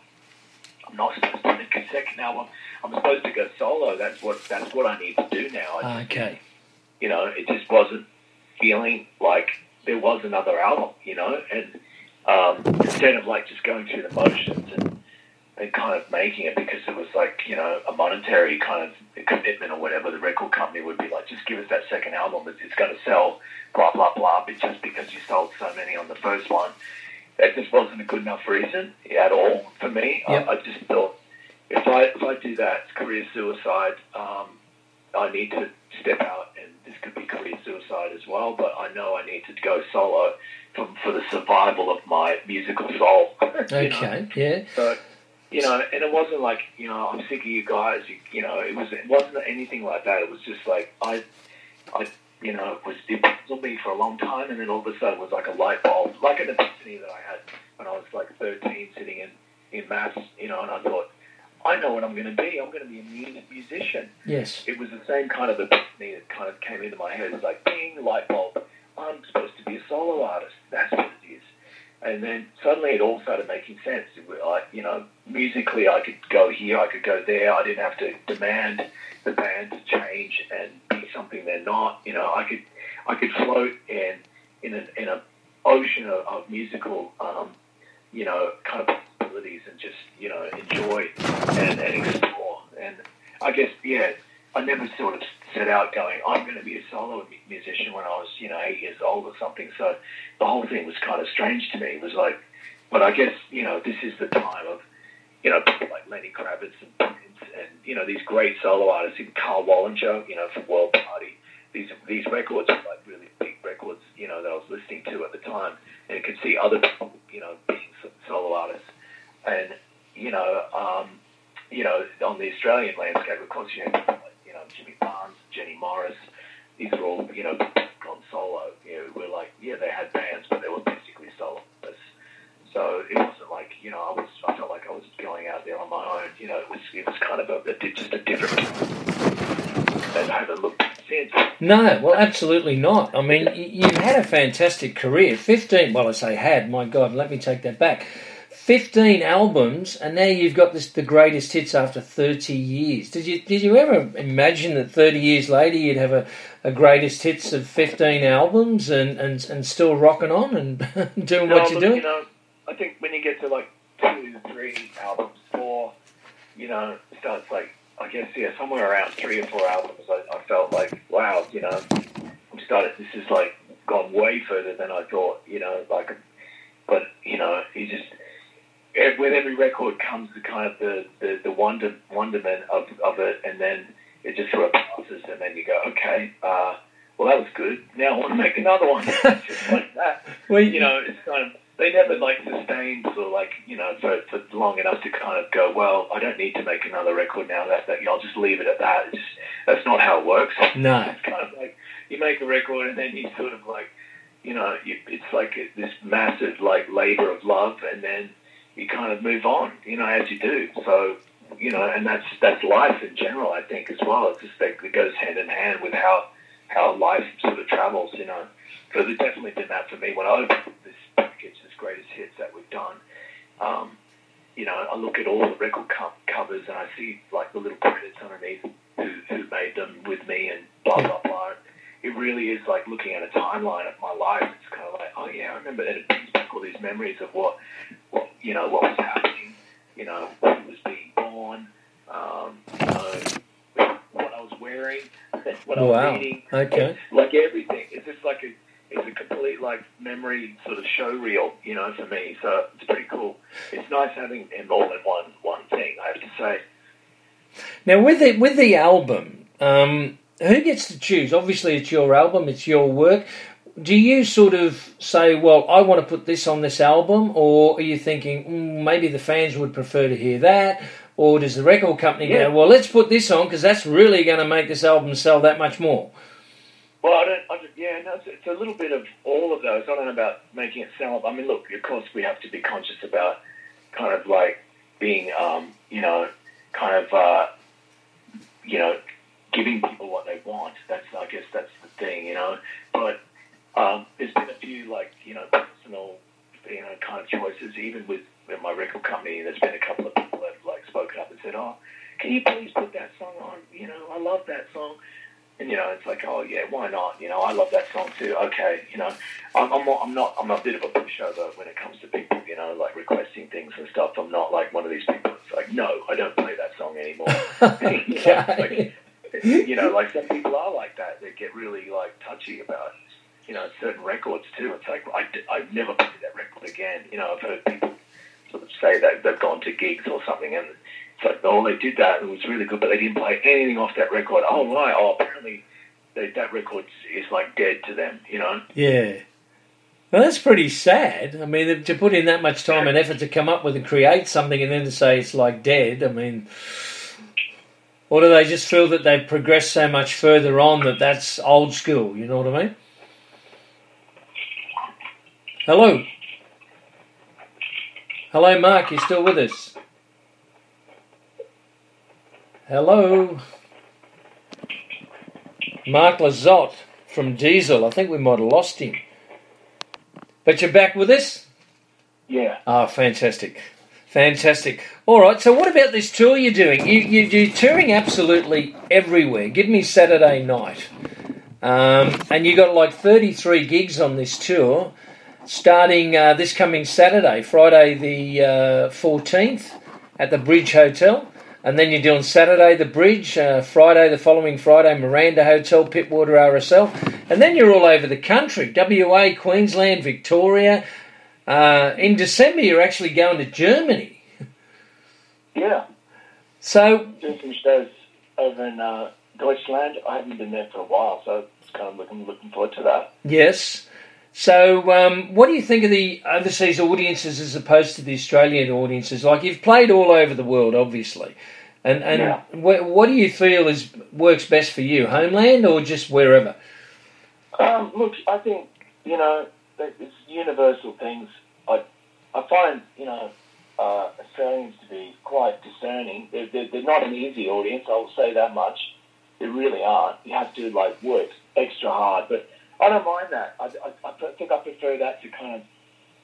I'm not supposed to make a second album. I'm supposed to go solo. That's what that's what I need to do now. I just Okay. you know, it just wasn't feeling like there was another album, you know, and um, instead of like just going through the motions and, and kind of making it because it was like, you know, a monetary kind of commitment or whatever, the record company would be like, just give us that second album, it's, it's going to sell, blah, blah, blah, but just because you sold so many on the first one, that just wasn't a good enough reason at all for me. Yep. I, I just thought, if I, if I do that, it's career suicide. Um, I need to step out, and this could be career suicide as well. But I know I need to go solo for, for the survival of my musical soul. you know? Okay. Yeah. So, you know, and it wasn't like you know I'm sick of you guys. You, you know, it was it wasn't anything like that. It was just like I, I, you know, it was it puzzled me for a long time, and then all of a sudden it was like a light bulb, like an epiphany that I had when I was like 13, sitting in in maths. You know, and I thought. I know what I'm going to be. I'm going to be a music musician Yes. it was the same kind of epiphany that kind of came into my head. It's like, ding, light bulb. I'm supposed to be a solo artist. That's what it is. And then suddenly it all started making sense. Like, you know, musically I could go here, I could go there. I didn't have to demand the band to change and be something they're not. You know, I could, I could float in in a in a ocean of, of musical, um, you know, kind of possibilities and just you know enjoy and, and explore. And I guess yeah, I never sort of set out going, I'm going to be a solo musician when I was, you know, eight years old or something. So the whole thing was kind of strange to me. It was like, but I guess, you know, this is the time of, you know, people like Lenny Kravitz and Prince and, you know, these great solo artists, even Karl Wallinger, you know, from World Party. These, these records were like really big records, you know, that I was listening to at the time. And could see other people, you know, being solo artists. And, you know, um, you know, on the Australian landscape, of course, you know, people like, you know, Jimmy Barnes, Jenny Morris, these are all, you know, gone solo. You know, we're like, yeah, they had bands, but they were basically solo. So it wasn't like, you know, I was, I felt like I was going out there on my own. You know, it was, it was kind of a, a just a different, and I haven't looked since. No, well, absolutely not. I mean, you've had a fantastic career. 15, well, I say had, my God, let me take that back. 15 albums, and now you've got this the greatest hits after 30 years. Did you did you ever imagine that 30 years later you'd have a, a greatest hits of 15 albums and, and, and still rocking on and doing no, what you're doing? You know, I think when you get to like two, three albums, four, you know, it starts like I guess yeah, somewhere around three or four albums, I, I felt like wow, you know, I'm started. This is like gone way further than I thought, you know, like, but you know, you just with every record comes the kind of the, the, the wonder wonderment of, of it, and then it just sort of passes, and then you go, okay, uh, well that was good. Now I want to make another one, just like that. Well, You know, it's kind of they never like sustained or like you know for, for long enough to kind of go, well, I don't need to make another record now. That that I'll just leave it at that. It's just, that's not how it works. No. It's kind of like you make a record and then you sort of like, you know, you, it's like this massive like labor of love, and then you kind of move on, you know, as you do. So, you know, and that's that's life in general, I think, as well. It's just that it goes hand in hand with how how life sort of travels, you know. So there's definitely been that for me when I opened this package, this greatest hits that we've done. Um, you know, I look at all the record co- covers and I see like the little credits underneath who, who made them with me and blah blah blah. It really is like looking at a timeline of my life. It's kind of like, oh yeah, I remember that. It brings all these memories of what, what you know, what was happening. You know, who was being born. Um, you know, what I was wearing, what I was Wow. eating. Okay. Like everything. It's just like a, it's a complete like memory sort of show reel, you know, for me. So it's pretty cool. It's nice having them all in one one thing. I have to say. Now, with the with the album, um, who gets to choose? Obviously, it's your album, it's your work. Do you sort of say, "Well, I want to put this on this album," or are you thinking mm, maybe the fans would prefer to hear that? Or does the record company Yeah. go, "Well, let's put this on because that's really going to make this album sell that much more"? Well, I don't. I don't yeah, no, it's, it's a little bit of all of those. I don't know about making it sound. I mean, look, of course, we have to be conscious about kind of like being, um, you know, kind of, uh, you know, giving people what they want. That's, I guess, that's the thing, you know. But um, there's been a few like, you know, personal, you know, kind of choices. Even with, with my record company, there's been a couple of people that have like spoken up and said, "Oh, can you please put that song on? You know, I love that song." And you know, it's like, oh yeah, why not? You know, I love that song too. Okay, you know, I'm I'm not I'm not I'm a bit of a pushover when it comes to people, you know, like requesting things and stuff. I'm not like one of these people that's like, no, I don't play that song anymore. you, know, like, you know, like some people are like that. They get really like touchy about, you know, certain records too. It's like I I've never played that record again. You know, I've heard people sort of say that they've gone to gigs or something and it's like, oh, they did that. And it was really good, but they didn't play anything off that record. Oh, right. Oh, apparently they, that record is like dead to them, you know? Yeah. Well, that's pretty sad. I mean, to put in that much time and effort to come up with and create something and then to say it's like dead, I mean, or do they just feel that they've progressed so much further on that that's old school? You know what I mean? Hello. Hello, Mark. You still with us? Hello. Mark Lizotte from Diesel. I think we might have lost him. But you're back with us? Yeah. Ah, fantastic. Fantastic. All right, so what about this tour you're doing? You, you, you're touring absolutely everywhere. Give me Saturday night. Um, and you got like 33 gigs on this tour, starting uh, this coming Saturday, Friday the uh, 14th, at the Bridge Hotel. And then you're doing Saturday the Bridge, uh, Friday the following Friday Miranda Hotel, Pittwater RSL, and then you're all over the country: WA, Queensland, Victoria. Uh, in December, you're actually going to Germany. Yeah. So Doing some shows over in uh, Deutschland. I haven't been there for a while, so it's kind of looking, looking forward to that. yes. So um, what do you think of the overseas audiences as opposed to the Australian audiences? Like you've played all over the world, obviously, and and Yeah. wh- what do you feel is works best for you, homeland or just wherever? Um, look, I think you know it's universal things. I I find you know uh, Australians to be quite discerning. They're, they're, they're not an easy audience. I will say that much. They really aren't. You have to like work extra hard, but I don't mind that. I, I, I think I prefer that to kind of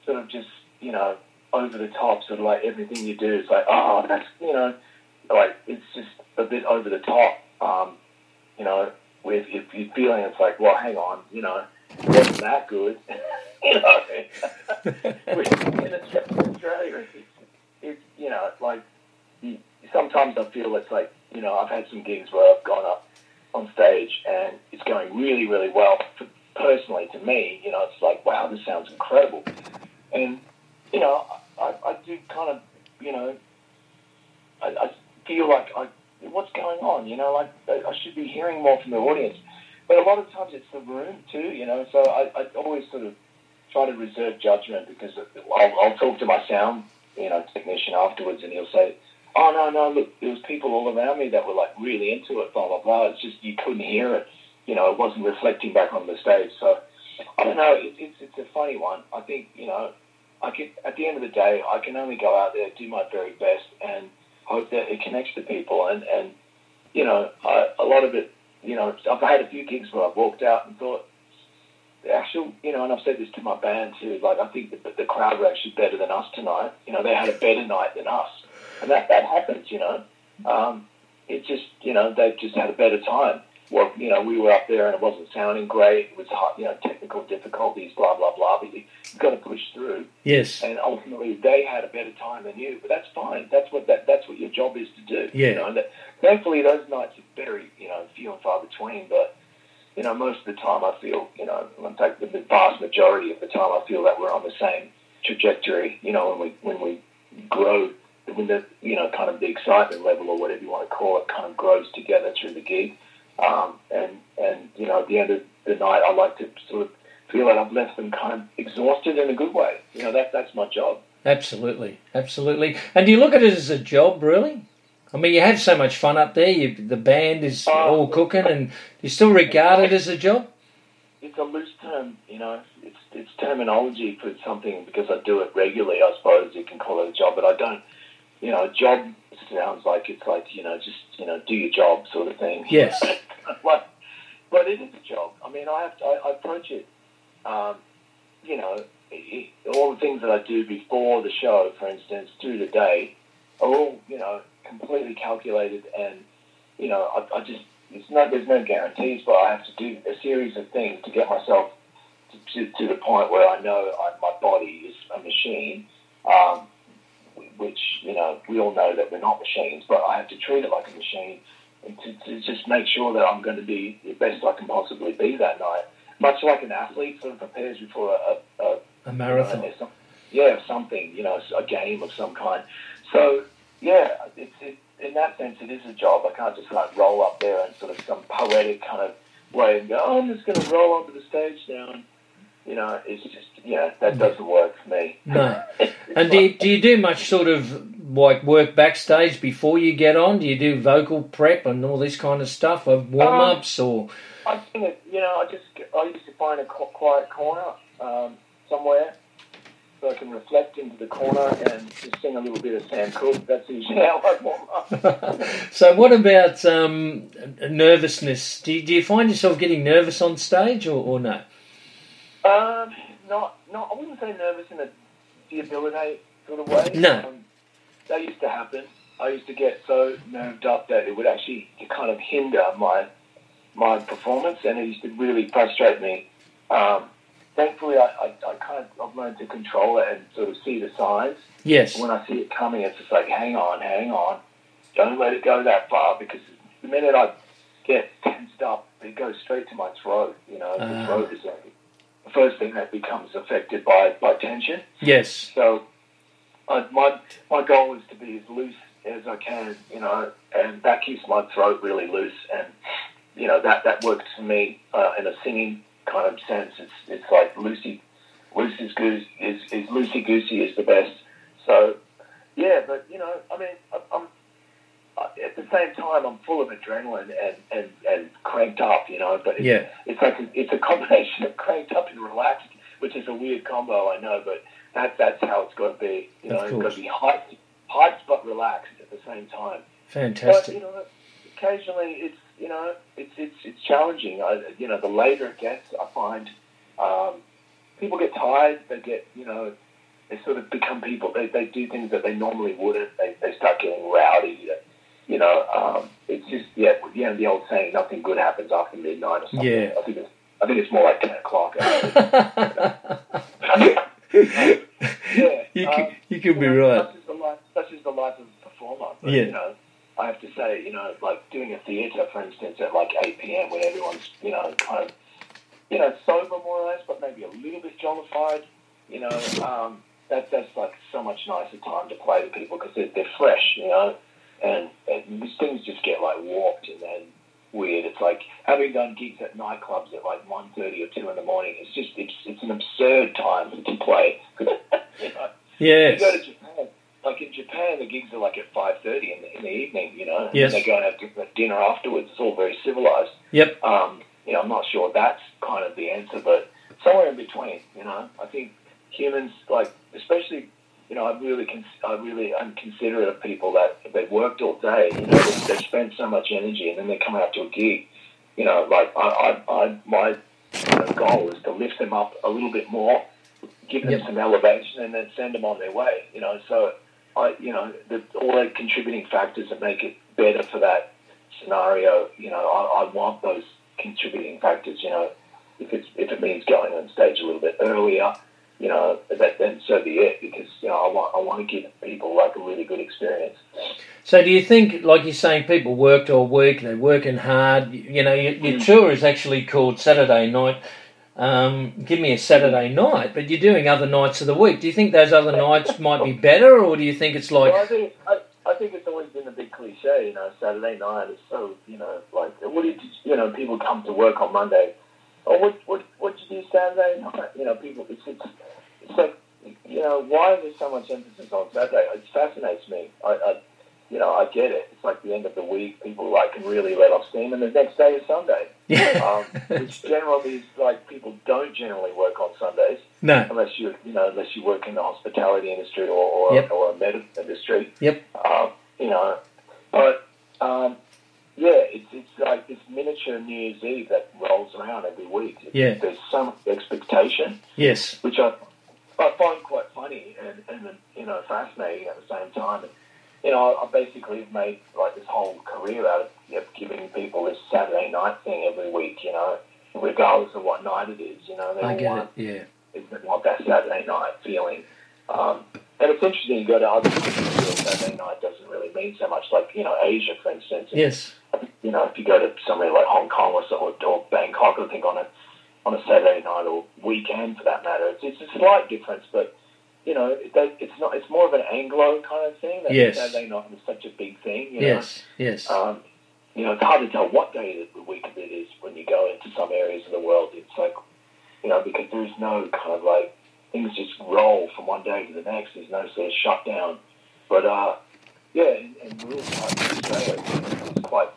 sort of just you know over the top, sort of like everything you do is like oh that's you know like it's just a bit over the top. Um, you know, with if you're feeling it's like well hang on, you know, it wasn't that good. you know, in Australia, it's, it's you know like sometimes I feel it's like you know I've had some gigs where I've gone up on stage and it's going really really well. For, personally, to me, you know, it's like wow, this sounds incredible, and you know, I, I do kind of you know, I, I feel like I what's going on, you know, like I should be hearing more from the audience. But a lot of times it's the room too, you know. So I, I always sort of try to reserve judgment because I'll, I'll talk to my sound, you know, technician afterwards, and he'll say, "Oh no, no, look, there was people all around me that were like really into it, blah blah blah. It's just you couldn't hear it, you know, it wasn't reflecting back on the stage." So I don't know. It, it's it's a funny one. I think you know, I can at the end of the day, I can only go out there, do my very best, and hope that it connects to people. And and you know, I, a lot of it you know, I've had a few gigs where I've walked out and thought, the actual, you know, and I've said this to my band too, like I think the, the crowd were actually better than us tonight. You know, they had a better night than us. And that, that happens, you know. Um, it just, you know, they've just had a better time. Well, you know, we were up there and it wasn't sounding great. It was, hot, you know, technical difficulties, blah, blah, blah. But you, you've got to push through. Yes. And ultimately, they had a better time than you. But that's fine. That's what that, that's what your job is to do. Yeah. You know, and that, thankfully, those nights are very, you know, few and far between. But you know, most of the time, I feel, you know, in fact, the vast majority of the time, I feel that we're on the same trajectory. You know, when we when we grow, when the you know, kind of the excitement level or whatever you want to call it, kind of grows together through the gig. Um, and and you know, at the end of the night, I like to sort of feel that I've left them kind of exhausted in a good way. You know, that that's my job. Absolutely, absolutely. And do you look at it as a job, really? I mean, you have so much fun up there. You, the band is Oh, all cooking, and you still regard it as a job. It's a loose term, you know. It's it's terminology for something because I do it regularly. I suppose you can call it a job, but I don't. You know, a job sounds like it's like you know, just you know, do your job sort of thing. Yes. but but it is a job. I mean, I have to, I, I approach it. Um, you know, it, all the things that I do before the show, for instance, through the day, are all you know completely calculated, and you know, I, I just it's not there's no guarantees, but I have to do a series of things to get myself to, to, to the point where I know I, my body is a machine. Um, which you know we all know that we're not machines, but I have to treat it like a machine and to, to just make sure that I'm going to be the best I can possibly be that night. Much like an athlete sort of prepares before a, a, a A marathon. you know, some- yeah, something, you know, a game of some kind. So, yeah, it's, it, in that sense, it is a job. I can't just like roll up there and sort of some poetic kind of way and go, oh, I'm just going to roll onto the stage now. And, you know, it's just, yeah, that doesn't work for me. No. And do you, do you do much sort of like work backstage before you get on? Do you do vocal prep and all this kind of stuff, or warm ups, or I think you know, I just I used to find a quiet corner um, somewhere so I can reflect into the corner and just sing a little bit of Sam Cooke. That's usually how I warm up. so? What about um, nervousness? Do you, do you find yourself getting nervous on stage, or, or no? Um, not, not. I wouldn't say nervous in a debilitate sort of way. No. Um, that used to happen. I used to get so nerved up that it would actually kind of hinder my my performance, and it used to really frustrate me. Um, thankfully, I, I, I kind of I've learned to control it and sort of see the signs. Yes. When I see it coming, it's just like, hang on, hang on, don't let it go that far because the minute I get tensed up, it goes straight to my throat. You know, the Ah. throat is like first thing that becomes affected by by tension. Yes. So I, my my goal is to be as loose as I can, you know, and that keeps my throat really loose, and you know that that works for me uh, in a singing kind of sense. It's it's like Lucy, Lucy's goose is is Lucy Goosey is the best. So yeah, but you know, I mean, I- I'm. I- At the same time, I'm full of adrenaline and, and, and cranked up, you know. But it's, Yeah. it's like a, it's a combination of cranked up and relaxed, which is a weird combo, I know. But that that's how it's got to be. You know, it's got to be hyped, hyped but relaxed at the same time. But you know, occasionally it's you know, it's it's it's challenging. I, you know, the later it gets, I find um, people get tired. They get, you know, they sort of become people. They, they do things that they normally wouldn't. They, they start getting rowdy. You know, um, it's just yeah, you know the old saying, nothing good happens after midnight or something. Yeah. I think it's I think it's more like ten o'clock. yeah, you um, could, you could be you know, right. Such is the life, such is the life of a performer. But, Yeah. You know, I have to say, you know, like doing a theatre, for instance, at like 8 p.m. when everyone's, you know, kind of, you know, sober more or less, but maybe a little bit jollified. You know, um, that, that's like so much nicer time to play to people because they're, they're fresh, you know, and, and these things just get like warped and then weird. It's like having done gigs at nightclubs at like 1.30 or 2 in the morning. It's just, it's, it's an absurd time to play. you know? You go to Japan, like in Japan, the gigs are like at five thirty in the, in the evening. You know, Yes. and they go and have dinner- dinner afterwards. It's all very civilized. Yep. Um, you know, I'm not sure that's kind of the answer, but somewhere in between. You know, I think humans, like especially, you know, I really, cons- I really, I'm considerate of people that they've worked all day. You know, they, spend so much energy, and then they come out to a gig. You know, like I, I, I my goal is to lift them up a little bit more, give them Yep. some elevation, and then send them on their way. You know, so I, you know, the, all the contributing factors that make it better for that scenario. You know, I, I want those contributing factors. You know, if it's if it means going on stage a little bit earlier, you know, that then so be it. Because you know, I want I want to give people like a really good experience. So, do you think, like you're saying, people worked all week, they're working hard? You know, your, your Mm. tour is actually called Saturday Night. Um, give me a Saturday night, but you're doing other nights of the week. Do you think those other nights might be better, or do you think it's like, well, I think I, I think it's always been a big cliche. You know, Saturday night is so you know like what did you, you know people come to work on Monday. Oh, what what what did you do Saturday night? You know, people it's it's, it's like you know why is there so much emphasis on Saturday? It fascinates me. I, I you know I get it. It's like the end of the week. People like can really let off steam, and the next day is Sunday. yeah, Um, which generally is like people don't generally work on Sundays no, unless you you know unless you work in the hospitality industry or or, Yep. or a medical industry. Yep. Um, you know, but um, yeah, it's it's like this miniature New Year's Eve that rolls around every week. Yeah. There's some expectation, yes, which I I find quite funny and, and you know fascinating at the same time. And, you know, I basically have made like this whole career out of you know, giving people this Saturday night thing every week. You know, regardless of what night it is. You know, they I get want it. Yeah, is want that Saturday night feeling. Um, and it's interesting you go to other countries where Saturday night doesn't really mean so much, like, you know, Asia, for instance. yes, You know, if you go to somewhere like Hong Kong or, or Bangkok, I think on a, on a Saturday night or weekend for that matter, it's, it's a slight difference, but, you know, that- it's not. It's more of an Anglo kind of thing. That Yes. Saturday night is such a big thing, you know. yes, yes, Um, you know, it's hard to tell what day of the week it is when you go into some areas of the world. It's like, you know, because there's no kind of like things just roll from one day to the next. There's no sort of shutdown. But uh, yeah, in, in rural parts of Australia, it's quite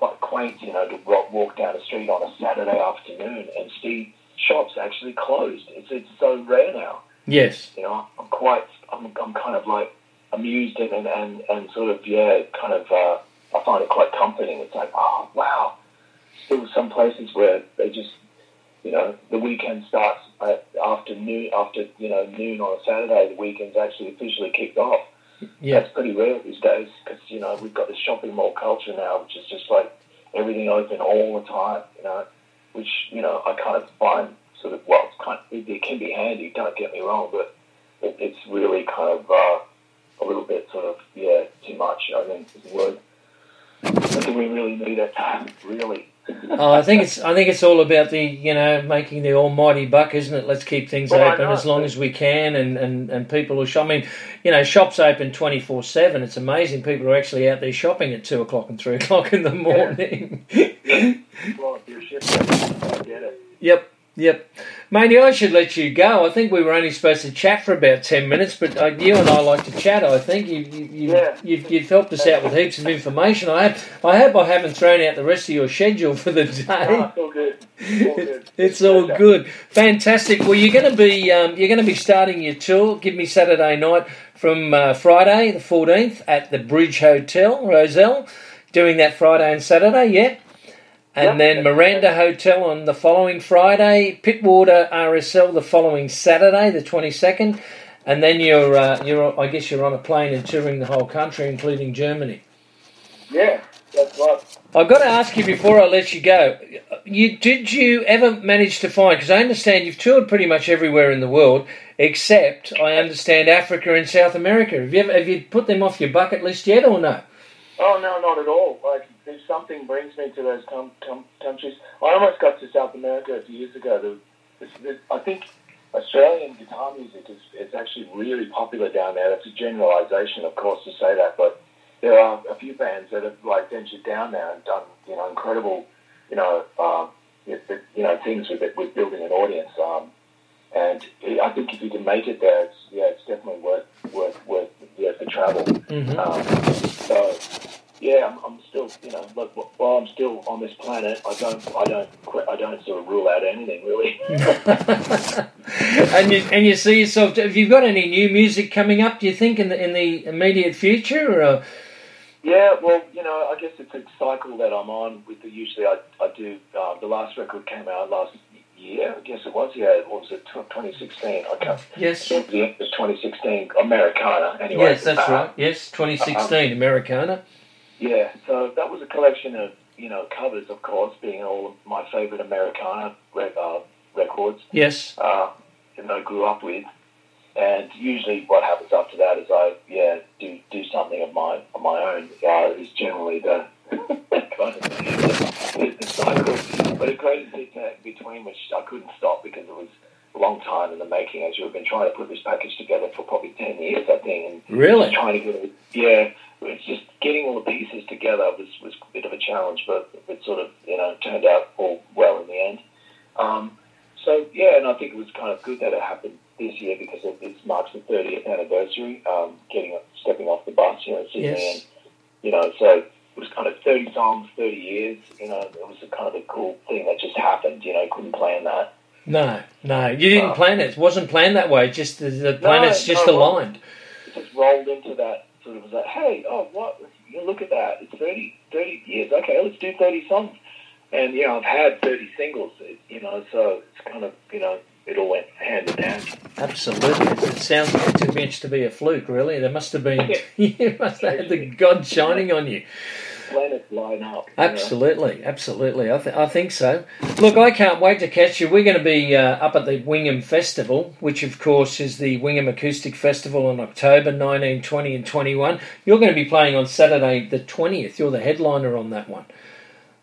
quite quaint, you know, to walk, walk down the street on a Saturday afternoon and see shops actually closed. It's it's so rare now yes, you know, I'm quite, I'm, I'm kind of like amused and, and, and, and sort of, yeah, kind of, uh, I find it quite comforting. It's like, oh, wow. Still some places where they just, you know, the weekend starts at after noon, after, you know, noon on a Saturday, the weekend's actually officially kicked off. Yeah, That's pretty rare these days because, you know, we've got this shopping mall culture now, which is just like everything open all the time, you know, which, you know, I kind of find sort of, well, it's kind of, it, can be handy, don't get me wrong, but it, it's really kind of uh, a little bit sort of, yeah, too much, I think is the word. I think we really need it, really. Oh, I think it's I think it's all about the you know making the almighty buck, isn't it? Let's keep things Well, open as long as we can, and, and, and people will shop. I mean, you know, shops open twenty four seven. It's amazing. People are actually out there shopping at two o'clock and three o'clock in the morning. Well, if you're shifting, I get it. Yep, yep. Matey, I should let you go. I think we were only supposed to chat for about 10 minutes, but uh, you and I like to chat, I think. You, you, you, Yeah. you've, you've helped us out with heaps of information. I, have, I hope I haven't thrown out the rest of your schedule for the No, day. it's all good. It's all good. It's all good, fantastic. Well, you're going to be um, you're going to be starting your tour. Give me Saturday night from uh, Friday the 14th at the Bridge Hotel, Rozelle. Doing that Friday and Saturday, yeah. And Yep. then Miranda Hotel on the following Friday, Pittwater RSL the following Saturday, the twenty second, and then you're uh, you're I guess you're on a plane and touring the whole country, including Germany. Yeah, that's right. I've got to ask you before I let you go. You did you ever manage to find? Because I understand you've toured pretty much everywhere in the world, except I understand Africa and South America. Have you ever, have you put them off your bucket list yet, or no? Oh no, not at all. Like if something brings me to those com- com- countries, I almost got to South America a few years ago. The, I think Australian guitar music is, is actually really popular down there. That's a generalisation, of course, to say that, but there are a few bands that have like ventured down there and done you know incredible you know um, you you know things with it, with building an audience. Um, and I think if you can make it there, it's, yeah, it's definitely worth worth worth yeah, the travel. Mm-hmm. Um, so yeah, I'm, I'm still, you know, look, while I'm still on this planet, I don't, I don't, quit, I don't sort of rule out anything really. and you and you see yourself. Have you got any new music coming up? Do you think in the in the immediate future? Or yeah, well, you know, I guess it's a cycle that I'm on. With the usually, I, I do. Uh, the last record came out last year. I guess it was. Yeah, what was it? 2016. I can't. yes, of 2016, Americana. Anyway. yes, that's Uh, right. Yes, 2016 Americana. Yeah, so that was a collection of you know covers, of course, being all of my favourite Americana rec- uh, records. Yes, uh, that I grew up with. And usually, what happens after that is I yeah do do something of my of my own. Uh, is generally the kind of the, the cycle. But a great hit in between, which I couldn't stop because it was a long time in the making. As we've been trying to put this package together for probably ten years, I think, and really. trying to get it. Yeah, it's just getting all the pieces together was was a bit of a challenge, but it sort of you know turned out all well in the end. Um, so yeah, and I think it was kind of good that it happened this year because it, it marks the 30th anniversary. Um, getting stepping off the bus, you know, Sydney, Yes. and you know, so it was kind of 30 songs, 30 years. You know, it was a kind of a cool thing that just happened. You know, couldn't plan that. No, no, you didn't Uh, plan it. It wasn't planned that way. Just the, the planets just no, aligned. It just rolled into that sort of was like, hey, oh, what? You look at that. It's 30, 30 years. Okay, let's do 30 songs. And, you know, I've had 30 singles, you know, so it's kind of, you know, it all went hand in hand. Absolutely, it sounds too much to be a fluke. Really, there must have been. Yeah. you must have had the God shining on you. Planets line up. you know. Absolutely, absolutely. I, th- I think so. Look, I can't wait to catch you. We're going to be uh, up at the Wingham Festival, which of course is the Wingham Acoustic Festival in October 19, 20 and 21. You're going to be playing on Saturday the 20th. You're the headliner on that one.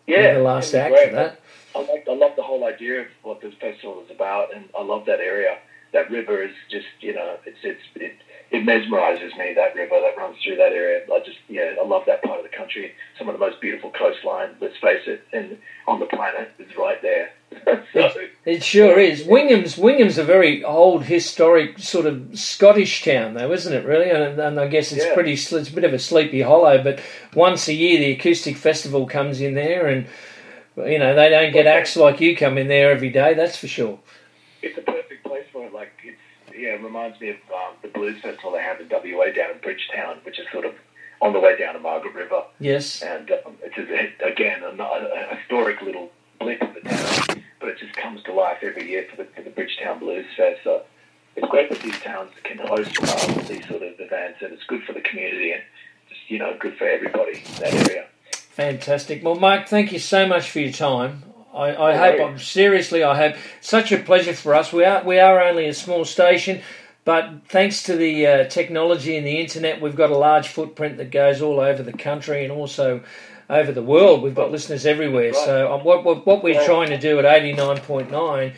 Yeah. You're the last act great. for that. I, like, I love the whole idea of what this festival is about, and I love that area. That river is just, you know, it's it's it, it mesmerizes me. That river that runs through that area. I just, yeah, I love that part of the country. Some of the most beautiful coastline. Let's face it, and on the planet is right there. so, It sure is. Wingham's Wingham's a very old, historic sort of Scottish town, though, isn't it? Really, and, and I guess it's Yeah. pretty. It's a bit of a sleepy hollow, but once a year the acoustic festival comes in there, and you know they don't get acts like you come in there every day. That's for sure. it's a perfect place for it. Like it's yeah, it reminds me of um, the blues festival they have in WA down in Bridgetown, which is sort of on the way down to Margaret River. Yes. and um, it's a, again a, a historic little blip of the town, but it just comes to life every year for the, for the Bridgetown Blues Fest. So it's great that these towns can host um, these sort of events, and it's good for the community and just you know good for everybody in that area. Fantastic. Well, Mike, thank you so much for your time. I, I hope. I'm seriously, I hope such a pleasure for us. We are we are only a small station, but thanks to the uh, technology and the internet, we've got a large footprint that goes all over the country and also over the world. We've got listeners everywhere. So um, what, what what we're trying to do at eighty nine point nine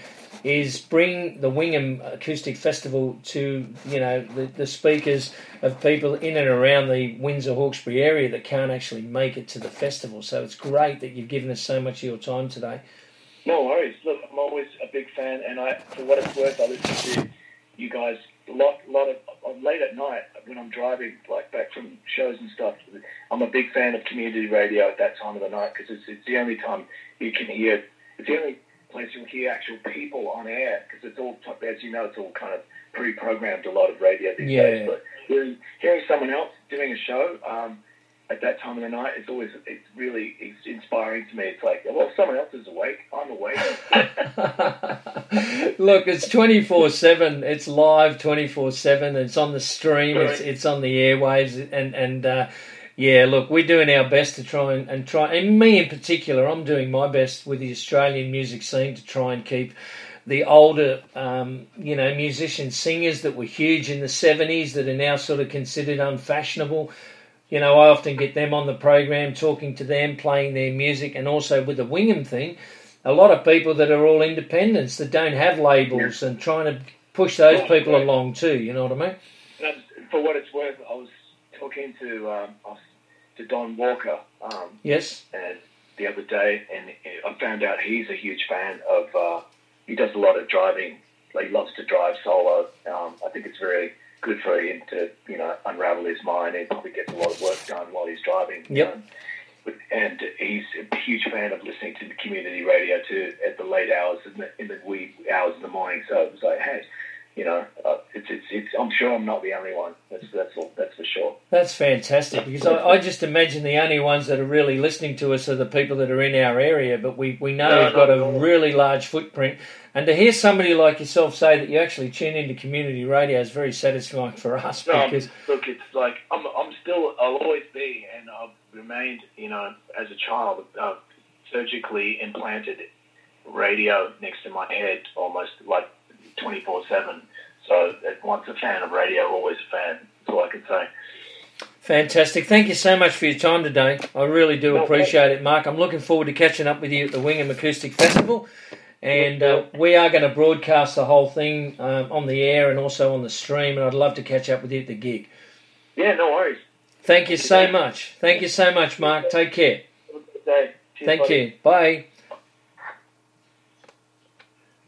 is bring the Wingham Acoustic Festival to you know the, the speakers of people in and around the Windsor Hawkesbury area that can't actually make it to the festival. So it's great that you've given us so much of your time today. No worries. Look, I'm always a big fan, and I, for what it's worth, I listen to you guys a lot, a lot of late at night when I'm driving, like back from shows and stuff. I'm a big fan of community radio at that time of the night because it's, it's the only time you can hear. It's the only place you'll hear actual people on air because it's all, as you know, it's all kind of pre-programmed. A lot of radio these Yeah. days, but hearing, hearing someone else doing a show. Um, at that time of the night, it's always it's really it's inspiring to me. It's like, well, someone else is awake. I'm awake. Look, it's twenty four seven. It's live twenty four seven. It's on the stream. It's it's on the airwaves, and and uh, yeah, look, we're doing our best to try and, and try. And me in particular, I'm doing my best with the Australian music scene to try and keep the older, um, you know, musicians, singers that were huge in the 70s that are now sort of considered unfashionable. You know, I often get them on the program, talking to them, playing their music, and also with the Wingham thing, a lot of people that are all independents that don't have labels and trying to push those people along too. You know what I mean? for what it's worth, I was talking to um, to Don Walker. Um, yes. And the other day, and I found out he's a huge fan of. Uh, he does a lot of driving. Like he loves to drive solo. Um, I think it's very good for him to you know unravel his mind and probably gets a lot of work done while he's driving. Yep. Um, and he's a huge fan of listening to the community radio too at the late hours in the in the wee hours in the morning. So it was like, hey, you know, uh, it's, it's, it's, I'm sure I'm not the only one. That's, that's, all, that's for sure. That's fantastic because I, I, just imagine the only ones that are really listening to us are the people that are in our area, but we, we know no, we've got a really large footprint. And to hear somebody like yourself say that you actually tune into community radio is very satisfying for us. No, because look, it's like I'm, I'm still, I'll always be, and I've remained, you know, as a child, uh, surgically implanted radio next to my head, almost like 24 7. So, once a fan of radio, always a fan. That's all I can say. Fantastic. Thank you so much for your time today. I really do appreciate it, Mark. I'm looking forward to catching up with you at the Wingham Acoustic Festival. And uh, we are going to broadcast the whole thing um, on the air and also on the stream. And I'd love to catch up with you at the gig. Yeah, no worries. Thank you so much. Thank you so much, Mark. Take care. Thank you. Bye.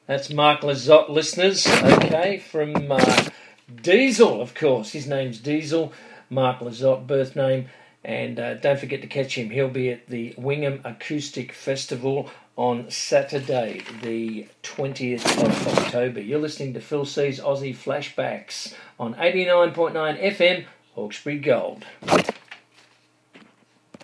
That's Mark Lizotte, listeners. Okay, from uh, Diesel, of course. His name's Diesel. Mark Lizotte, birth name. And uh, don't forget to catch him. He'll be at the Wingham Acoustic Festival on Saturday, the 20th of October. You're listening to Phil C's Aussie Flashbacks on 89.9 FM, Hawkesbury Gold.